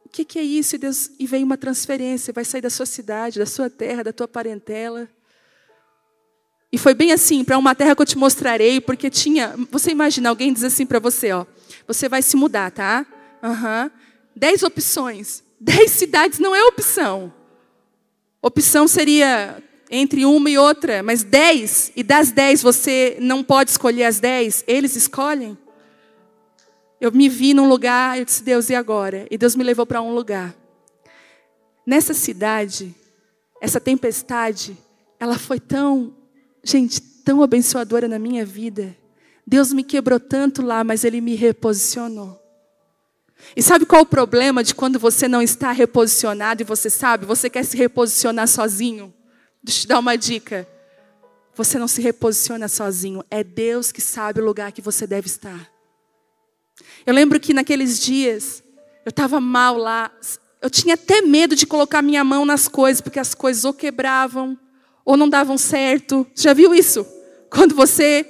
o que, que é isso? E, Deus, e vem uma transferência, vai sair da sua cidade, da sua terra, da tua parentela. E foi bem assim, para uma terra que eu te mostrarei, porque tinha. Você imagina, alguém diz assim para você, ó. Você vai se mudar, tá? Uhum. Dez opções. Dez cidades não é opção. Opção seria entre uma e outra, mas dez, e das dez você não pode escolher as dez, eles escolhem. Eu me vi num lugar, eu disse, Deus, e agora? E Deus me levou para um lugar. Nessa cidade, essa tempestade, ela foi tão, gente, tão abençoadora na minha vida. Deus me quebrou tanto lá, mas Ele me reposicionou. E sabe qual o problema de quando você não está reposicionado e você sabe, você quer se reposicionar sozinho? Deixa eu te dar uma dica. Você não se reposiciona sozinho, é Deus que sabe o lugar que você deve estar. Eu lembro que naqueles dias, eu estava mal lá. Eu tinha até medo de colocar minha mão nas coisas, porque as coisas ou quebravam, ou não davam certo. Já viu isso? Quando você.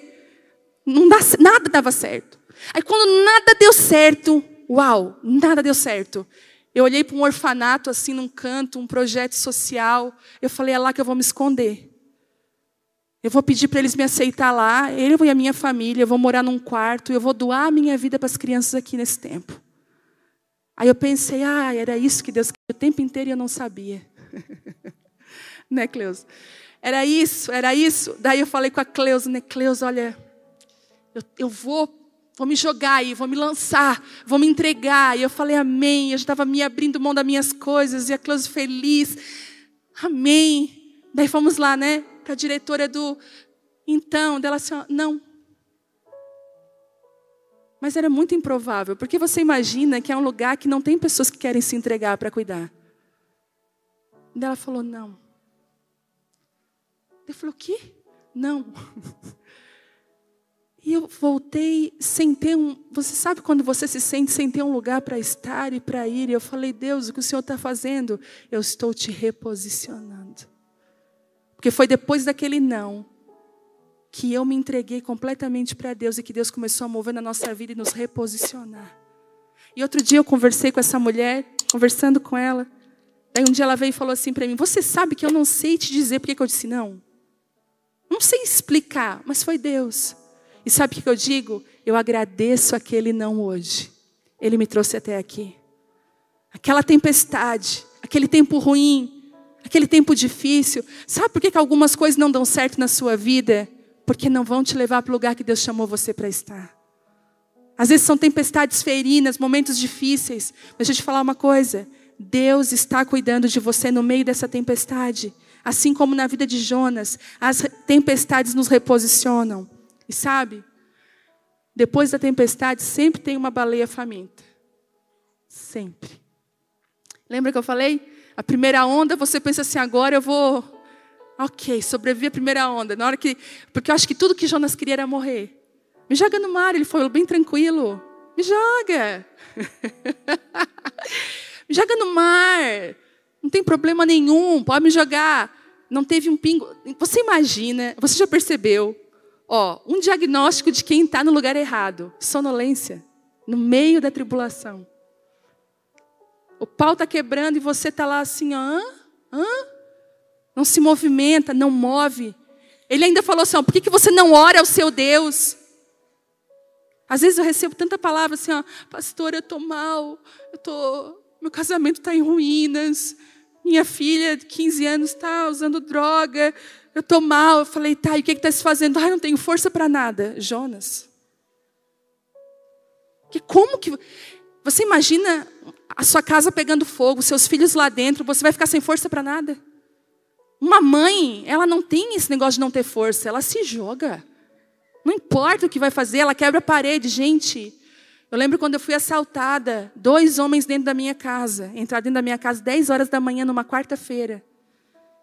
Não dá, nada dava certo. Aí quando nada deu certo, uau, nada deu certo. Eu olhei para um orfanato assim num canto, um projeto social. Eu falei, é lá que eu vou me esconder. Eu vou pedir para eles me aceitar lá, eu e a minha família, eu vou morar num quarto, eu vou doar a minha vida para as crianças aqui nesse tempo. Aí eu pensei, ah, era isso que Deus queria o tempo inteiro e eu não sabia. *laughs* né, Cleusa? Era isso, era isso. Daí eu falei com a Cleusa, né, Cleusa, olha, eu, eu vou, vou me jogar aí, vou me lançar, vou me entregar. E eu falei, amém. Eu estava me abrindo mão das minhas coisas, e a Cleusa feliz, amém. Daí fomos lá, né, para a diretora do. Então, dela assim, não. Mas era muito improvável, porque você imagina que é um lugar que não tem pessoas que querem se entregar para cuidar. E ela falou, não. Ele falou: O quê? Não. *laughs* E eu voltei sem ter um. Você sabe quando você se sente sem ter um lugar para estar e para ir? E eu falei: Deus, o que o Senhor está fazendo? Eu estou te reposicionando. Porque foi depois daquele não que eu me entreguei completamente para Deus e que Deus começou a mover na nossa vida e nos reposicionar. E outro dia eu conversei com essa mulher, conversando com ela. Daí um dia ela veio e falou assim para mim: Você sabe que eu não sei te dizer por que eu disse não? Não sei explicar, mas foi Deus. E sabe o que eu digo? Eu agradeço aquele não hoje. Ele me trouxe até aqui. Aquela tempestade, aquele tempo ruim, aquele tempo difícil. Sabe por que, algumas coisas não dão certo na sua vida? Porque não vão te levar para o lugar que Deus chamou você para estar. Às vezes são tempestades ferinas, momentos difíceis. Mas deixa eu te falar uma coisa. Deus está cuidando de você no meio dessa tempestade. Assim como na vida de Jonas, as tempestades nos reposicionam. E sabe, depois da tempestade sempre tem uma baleia faminta. Sempre. Lembra que eu falei? A primeira onda, você pensa assim, agora eu vou. Ok, sobrevivi à primeira onda. Na hora que. Porque eu acho que tudo que Jonas queria era morrer. Me joga no mar, ele foi bem tranquilo. Me joga. *laughs* me joga no mar. Não tem problema nenhum, pode me jogar não teve um pingo. Você imagina, você já percebeu, ó, um diagnóstico de quem está no lugar errado: sonolência, no meio da tribulação. O pau está quebrando e você está lá assim, hã? Hã? Não se movimenta, não move. Ele ainda falou assim: ó, por que, que você não ora ao seu Deus? Às vezes eu recebo tanta palavra assim, ó, pastor, eu estou mal, eu tô, meu casamento está em ruínas, minha filha de 15 anos está usando droga, eu estou mal. Eu falei, tá, e o que está se fazendo? Ah, não tenho força para nada. Jonas. Que como que. Você imagina a sua casa pegando fogo, seus filhos lá dentro, você vai ficar sem força para nada? Uma mãe, ela não tem esse negócio de não ter força, ela se joga. Não importa o que vai fazer, ela quebra a parede. Gente, eu lembro quando eu fui assaltada, dois homens dentro da minha casa, entraram dentro da minha casa 10 horas da manhã numa quarta-feira.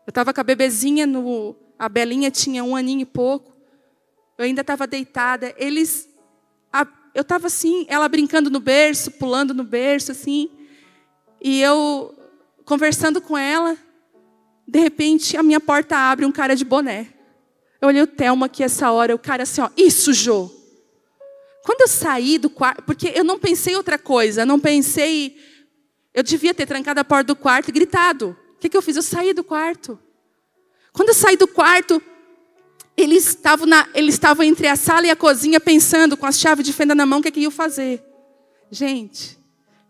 Eu estava com a bebezinha no. A Belinha tinha um aninho e pouco. Eu ainda estava deitada. Eles. A, eu estava assim, ela brincando no berço, pulando no berço, assim. E eu conversando com ela. De repente, a minha porta abre um cara de boné. Eu olhei o Thelma aqui essa hora, o cara assim, ó, isso, Jô. Quando eu saí do quarto, porque eu não pensei outra coisa, não pensei. Eu devia ter trancado a porta do quarto e gritado. O que, que eu fiz? Eu saí do quarto. Quando eu saí do quarto, eles estavam, na, entre a sala e a cozinha pensando, com as chaves de fenda na mão, o que, que iam fazer. Gente,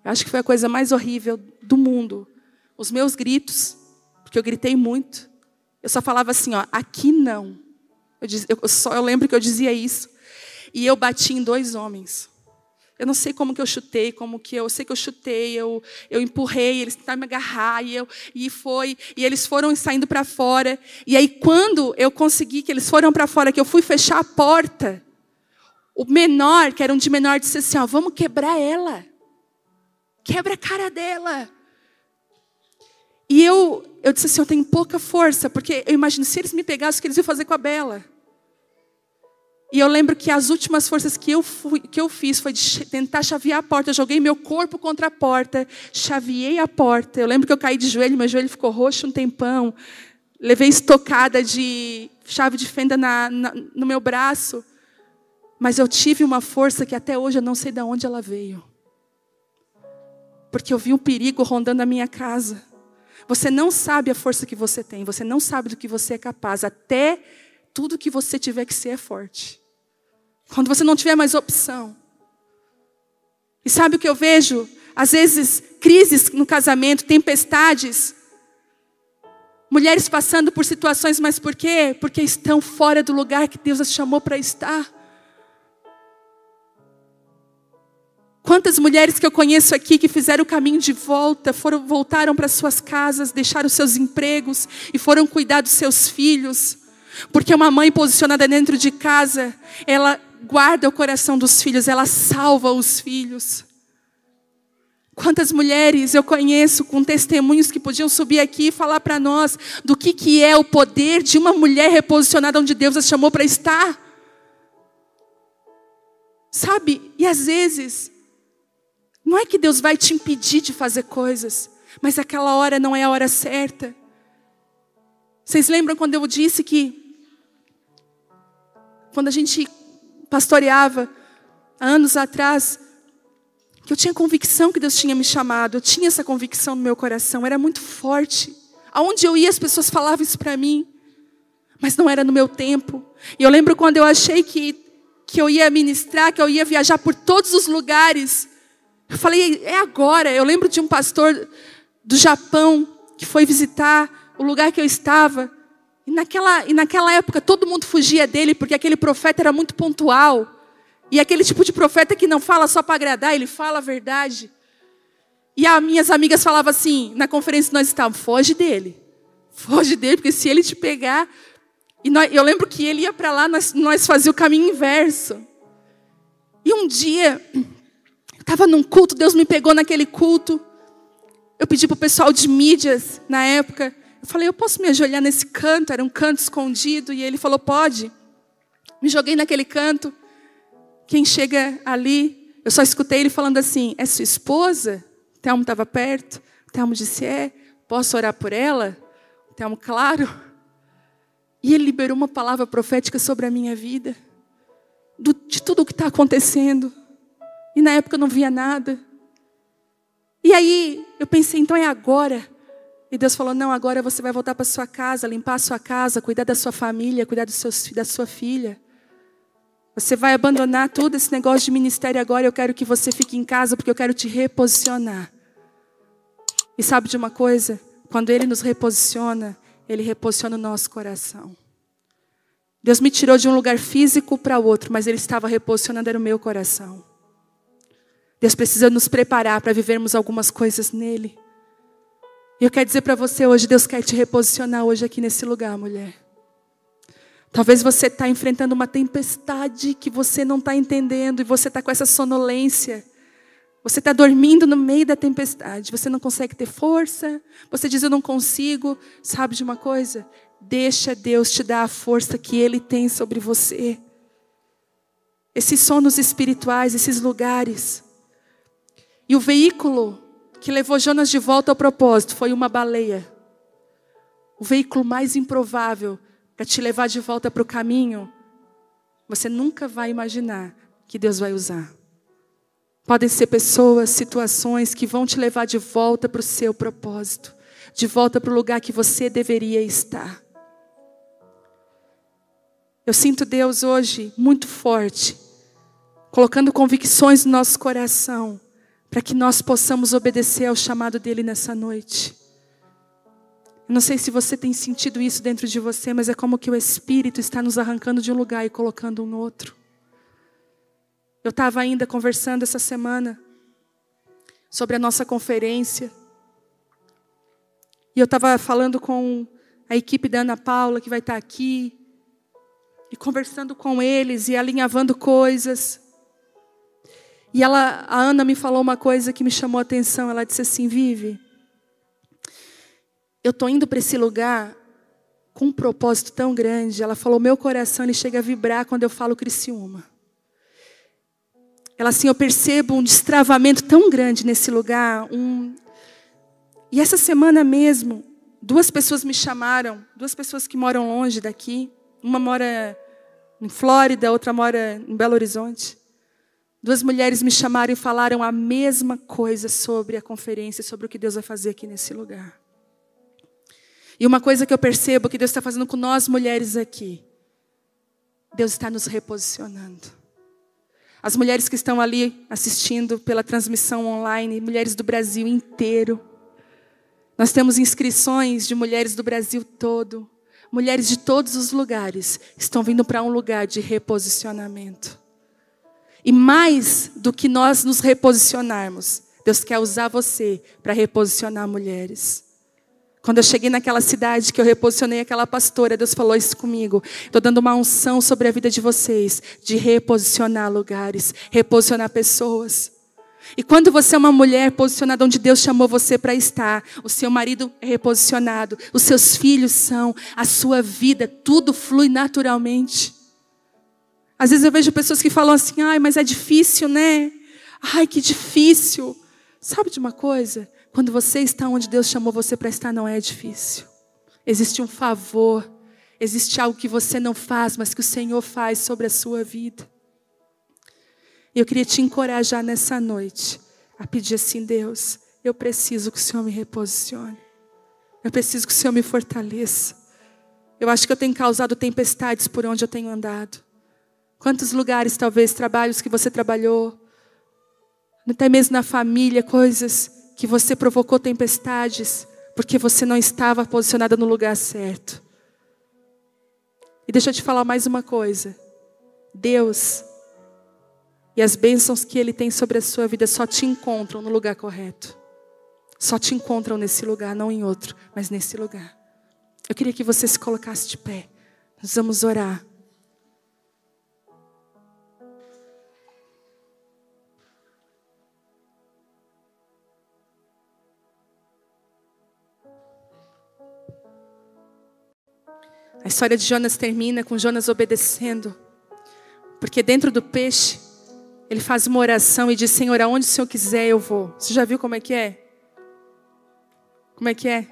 eu acho que foi a coisa mais horrível do mundo. Os meus gritos, porque eu gritei muito. Eu só falava assim, ó, aqui não. Eu, diz, eu, só, eu lembro que eu dizia isso. E eu bati em dois homens. Eu não sei como que eu chutei, como que eu, eu sei que eu chutei, eu, eu empurrei, eles tentaram me agarrar e eu e foi e eles foram saindo para fora. E aí quando eu consegui que eles foram para fora, que eu fui fechar a porta, o menor, que era um de menor, disse assim: ó, vamos quebrar ela, quebra a cara dela. E eu eu disse assim, eu tenho pouca força, porque eu imagino se eles me pegassem, o que eles iam fazer com a Bela? E eu lembro que as últimas forças que eu, fui, que eu fiz foi de tentar chavear a porta. Eu joguei meu corpo contra a porta, chaveei a porta. Eu lembro que eu caí de joelho, meu joelho ficou roxo um tempão. Levei estocada de chave de fenda na, na, no meu braço. Mas eu tive uma força que até hoje eu não sei de onde ela veio. Porque eu vi um perigo rondando a minha casa. Você não sabe a força que você tem, você não sabe do que você é capaz, até tudo que você tiver que ser é forte. Quando você não tiver mais opção. E sabe o que eu vejo? Às vezes, crises no casamento, tempestades. Mulheres passando por situações, mas por quê? Porque estão fora do lugar que Deus as chamou para estar. Quantas mulheres que eu conheço aqui que fizeram o caminho de volta, foram voltaram para suas casas, deixaram seus empregos e foram cuidar dos seus filhos. Porque uma mãe posicionada dentro de casa, ela guarda o coração dos filhos, ela salva os filhos. Quantas mulheres eu conheço com testemunhos que podiam subir aqui e falar para nós do que, que é o poder de uma mulher reposicionada onde Deus as chamou para estar. Sabe? E às vezes, não é que Deus vai te impedir de fazer coisas, mas aquela hora não é a hora certa. Vocês lembram quando eu disse que, quando a gente pastoreava, há anos atrás, que eu tinha convicção que Deus tinha me chamado, eu tinha essa convicção no meu coração, era muito forte. Aonde eu ia, as pessoas falavam isso para mim, mas não era no meu tempo. E eu lembro quando eu achei que, que eu ia ministrar, que eu ia viajar por todos os lugares. Eu falei, é agora. Eu lembro de um pastor do Japão que foi visitar o lugar que eu estava. E naquela, e naquela época todo mundo fugia dele, porque aquele profeta era muito pontual. E aquele tipo de profeta que não fala só para agradar, ele fala a verdade. E as minhas amigas falavam assim, na conferência nós estávamos, foge dele. Foge dele, porque se ele te pegar. E nós, eu lembro que ele ia para lá, nós, nós fazíamos o caminho inverso. E um dia, estava num culto, Deus me pegou naquele culto. Eu pedi para o pessoal de mídias, na época, eu falei, eu posso me ajoelhar nesse canto? Era um canto escondido. E ele falou, pode. Me joguei naquele canto. Quem chega ali, eu só escutei ele falando assim: É sua esposa? O Telmo estava perto. O Telmo disse: É. Posso orar por ela? O Telmo, claro. E ele liberou uma palavra profética sobre a minha vida, do, de tudo o que está acontecendo. E na época eu não via nada. E aí eu pensei: então é agora. E Deus falou: não, agora você vai voltar para sua casa, limpar a sua casa, cuidar da sua família, cuidar dos seus, da sua filha. Você vai abandonar todo esse negócio de ministério agora. Eu quero que você fique em casa porque eu quero te reposicionar. E sabe de uma coisa? Quando Ele nos reposiciona, Ele reposiciona o nosso coração. Deus me tirou de um lugar físico para outro, mas Ele estava reposicionando era o meu coração. Deus precisa nos preparar para vivermos algumas coisas nele. E eu quero dizer para você hoje, Deus quer te reposicionar hoje aqui nesse lugar, mulher. Talvez você está enfrentando uma tempestade que você não está entendendo e você está com essa sonolência. Você está dormindo no meio da tempestade. Você não consegue ter força. Você diz, eu não consigo. Sabe de uma coisa? Deixa Deus te dar a força que Ele tem sobre você. Esses sonos espirituais, esses lugares. E o veículo que levou Jonas de volta ao propósito foi uma baleia. O veículo mais improvável para te levar de volta para o caminho, você nunca vai imaginar que Deus vai usar. Podem ser pessoas, situações que vão te levar de volta para o seu propósito, de volta para o lugar que você deveria estar. Eu sinto Deus hoje muito forte, colocando convicções no nosso coração, para que nós possamos obedecer ao chamado dele nessa noite. Não sei se você tem sentido isso dentro de você, mas é como que o Espírito está nos arrancando de um lugar e colocando um outro. Eu estava ainda conversando essa semana sobre a nossa conferência. E eu estava falando com a equipe da Ana Paula, que vai estar aqui, e conversando com eles e alinhavando coisas. E ela, a Ana me falou uma coisa que me chamou a atenção. Ela disse assim: Vive, eu estou indo para esse lugar com um propósito tão grande. Ela falou: meu coração ele chega a vibrar quando eu falo Criciúma. Ela assim, eu percebo um destravamento tão grande nesse lugar. Um... E essa semana mesmo, duas pessoas me chamaram, duas pessoas que moram longe daqui. Uma mora em Flórida, outra mora em Belo Horizonte. Duas mulheres me chamaram e falaram a mesma coisa sobre a conferência, sobre o que Deus vai fazer aqui nesse lugar. E uma coisa que eu percebo que Deus está fazendo com nós mulheres aqui, Deus está nos reposicionando. As mulheres que estão ali assistindo pela transmissão online, mulheres do Brasil inteiro. Nós temos inscrições de mulheres do Brasil todo. Mulheres de todos os lugares estão vindo para um lugar de reposicionamento. E mais do que nós nos reposicionarmos, Deus quer usar você para reposicionar mulheres. Quando eu cheguei naquela cidade que eu reposicionei aquela pastora, Deus falou isso comigo. Estou dando uma unção sobre a vida de vocês, de reposicionar lugares, reposicionar pessoas. E quando você é uma mulher posicionada onde Deus chamou você para estar, o seu marido é reposicionado, os seus filhos são, a sua vida, tudo flui naturalmente. Às vezes eu vejo pessoas que falam assim: ai, mas é difícil, né? Ai, que difícil. Sabe de uma coisa? Quando você está onde Deus chamou você para estar, não é difícil. Existe um favor, existe algo que você não faz, mas que o Senhor faz sobre a sua vida. E eu queria te encorajar nessa noite a pedir assim: Deus, eu preciso que o Senhor me reposicione. Eu preciso que o Senhor me fortaleça. Eu acho que eu tenho causado tempestades por onde eu tenho andado. Quantos lugares, talvez, trabalhos que você trabalhou, até mesmo na família, coisas que você provocou tempestades porque você não estava posicionada no lugar certo. E deixa eu te falar mais uma coisa. Deus e as bênçãos que Ele tem sobre a sua vida só te encontram no lugar correto. Só te encontram nesse lugar, não em outro, mas nesse lugar. Eu queria que você se colocasse de pé. Nós vamos orar. A história de Jonas termina com Jonas obedecendo. Porque dentro do peixe, ele faz uma oração e diz: Senhor, aonde o Senhor quiser eu vou. Você já viu como é que é? Como é que é?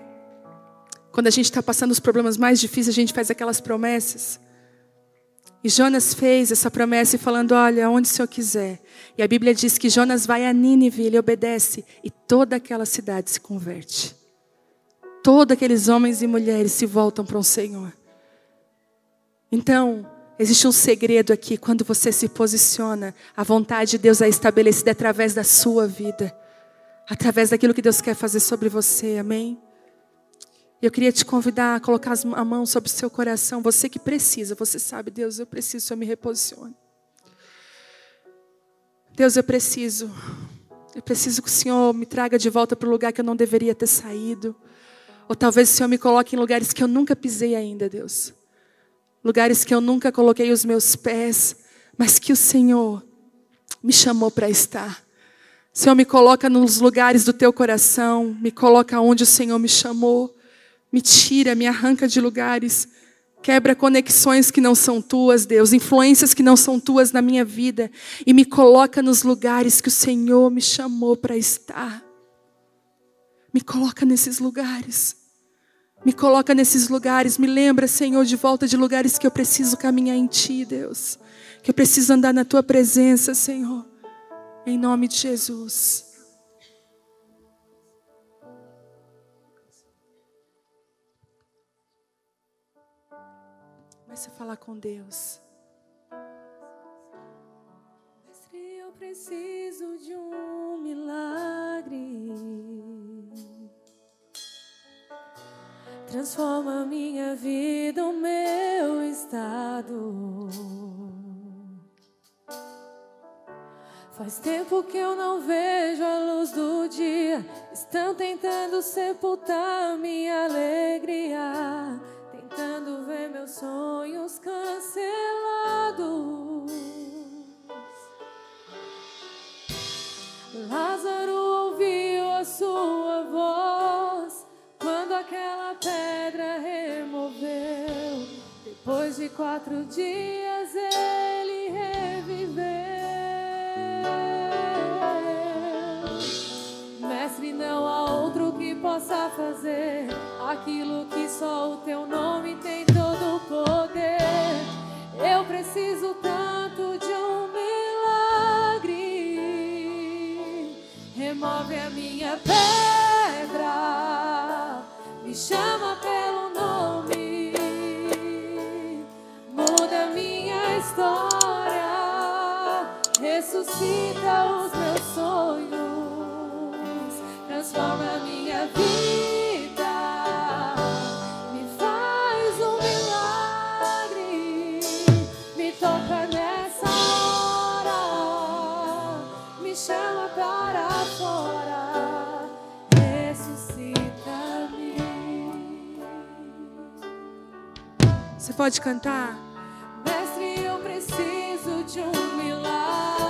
Quando a gente está passando os problemas mais difíceis, a gente faz aquelas promessas. E Jonas fez essa promessa falando: Olha, aonde o Senhor quiser. E a Bíblia diz que Jonas vai a Nínive, ele obedece e toda aquela cidade se converte. Todos aqueles homens e mulheres se voltam para o Senhor. Então, existe um segredo aqui quando você se posiciona, a vontade de Deus é estabelecida através da sua vida, através daquilo que Deus quer fazer sobre você, amém? Eu queria te convidar a colocar a mão sobre o seu coração, você que precisa, você sabe, Deus, eu preciso, eu me reposicione. Deus, eu preciso, eu preciso que o Senhor me traga de volta para o lugar que eu não deveria ter saído. Ou talvez o Senhor me coloque em lugares que eu nunca pisei ainda, Deus lugares que eu nunca coloquei os meus pés, mas que o Senhor me chamou para estar. Senhor, me coloca nos lugares do teu coração, me coloca onde o Senhor me chamou, me tira, me arranca de lugares, quebra conexões que não são tuas, Deus, influências que não são tuas na minha vida e me coloca nos lugares que o Senhor me chamou para estar. Me coloca nesses lugares. Me coloca nesses lugares, me lembra, Senhor, de volta de lugares que eu preciso caminhar em Ti, Deus. Que eu preciso andar na Tua presença, Senhor. Em nome de Jesus. Comece a falar com Deus. Mestre, eu preciso de um milagre. Transforma minha vida, o meu estado. Faz tempo que eu não vejo a luz do dia. Estão tentando sepultar minha alegria. Tentando ver meus sonhos cancelados. Lázaro ouviu a sua voz quando aquela pedra removeu. Depois de quatro dias ele reviveu. Mestre, não há outro que possa fazer aquilo que só o teu nome tem todo o poder. Eu preciso tanto de um milagre. Remove a minha pedra me chama pelo nome, muda minha história, ressuscita os meus sonhos, transforma minha vida, pode cantar? Mestre, eu preciso de um milagre.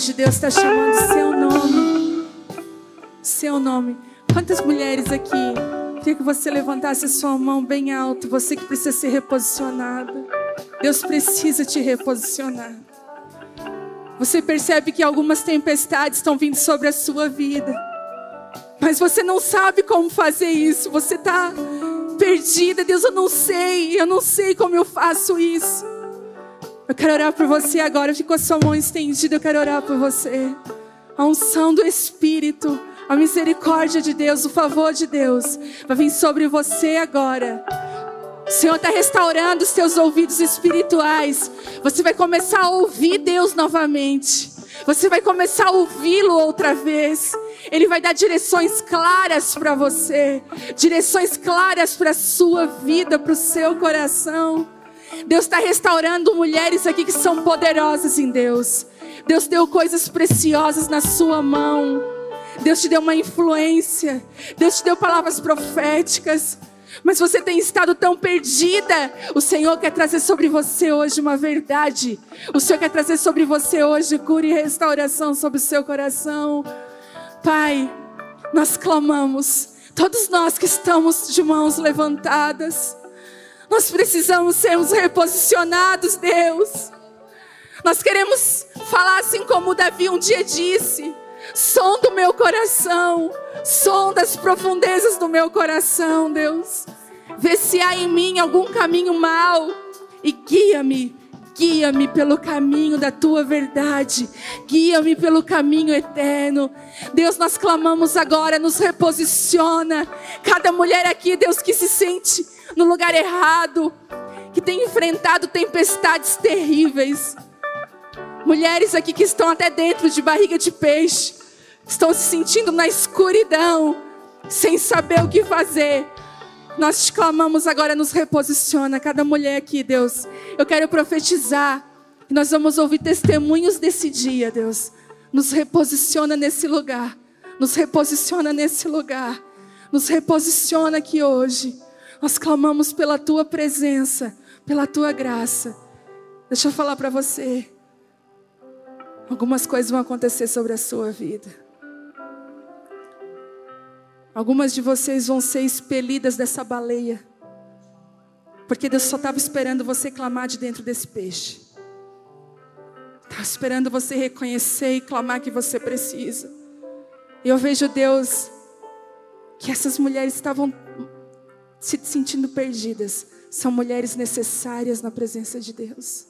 Hoje Deus está chamando seu nome. Seu nome. Quantas mulheres aqui? Queria que você levantasse a sua mão bem alto. Você que precisa ser reposicionada. Deus precisa te reposicionar. Você percebe que algumas tempestades estão vindo sobre a sua vida. Mas você não sabe como fazer isso. Você está perdida. Deus, eu não sei. Eu não sei como eu faço isso. Eu quero orar por você agora. Ficou a sua mão estendida. Eu quero orar por você. A unção do Espírito, a misericórdia de Deus, o favor de Deus vai vir sobre você agora. O Senhor está restaurando os seus ouvidos espirituais. Você vai começar a ouvir Deus novamente. Você vai começar a ouvi-lo outra vez. Ele vai dar direções claras para você, direções claras para a sua vida, para o seu coração. Deus está restaurando mulheres aqui que são poderosas em Deus. Deus deu coisas preciosas na sua mão. Deus te deu uma influência. Deus te deu palavras proféticas. Mas você tem estado tão perdida. O Senhor quer trazer sobre você hoje uma verdade. O Senhor quer trazer sobre você hoje cura e restauração sobre o seu coração. Pai, nós clamamos. Todos nós que estamos de mãos levantadas. Nós precisamos sermos reposicionados, Deus. Nós queremos falar assim como Davi um dia disse: som do meu coração, som das profundezas do meu coração, Deus. Vê se há em mim algum caminho mau e guia-me, Guia-me pelo caminho da tua verdade. Guia-me pelo caminho eterno. Deus, nós clamamos agora, nos reposiciona. Cada mulher aqui, Deus, que se sente no lugar errado, que tem enfrentado tempestades terríveis. Mulheres aqui que estão até dentro de barriga de peixe, estão se sentindo na escuridão, sem saber o que fazer. Nós te clamamos agora, nos reposiciona. Cada mulher aqui, Deus. Eu quero profetizar. Nós vamos ouvir testemunhos desse dia, Deus. Nos reposiciona nesse lugar. Nos reposiciona nesse lugar. Nos reposiciona aqui hoje. Nós clamamos pela tua presença, pela tua graça. Deixa eu falar para você. Algumas coisas vão acontecer sobre a sua vida. Algumas de vocês vão ser expelidas dessa baleia. Porque Deus só estava esperando você clamar de dentro desse peixe. Estava esperando você reconhecer e clamar que você precisa. E eu vejo Deus que essas mulheres estavam se sentindo perdidas. São mulheres necessárias na presença de Deus.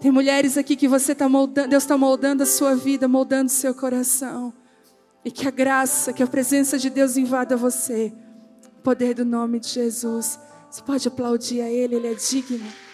Tem mulheres aqui que você está moldando, Deus está moldando a sua vida, moldando o seu coração. E que a graça, que a presença de Deus invada você. O poder do nome de Jesus. Você pode aplaudir a Ele, Ele é digno.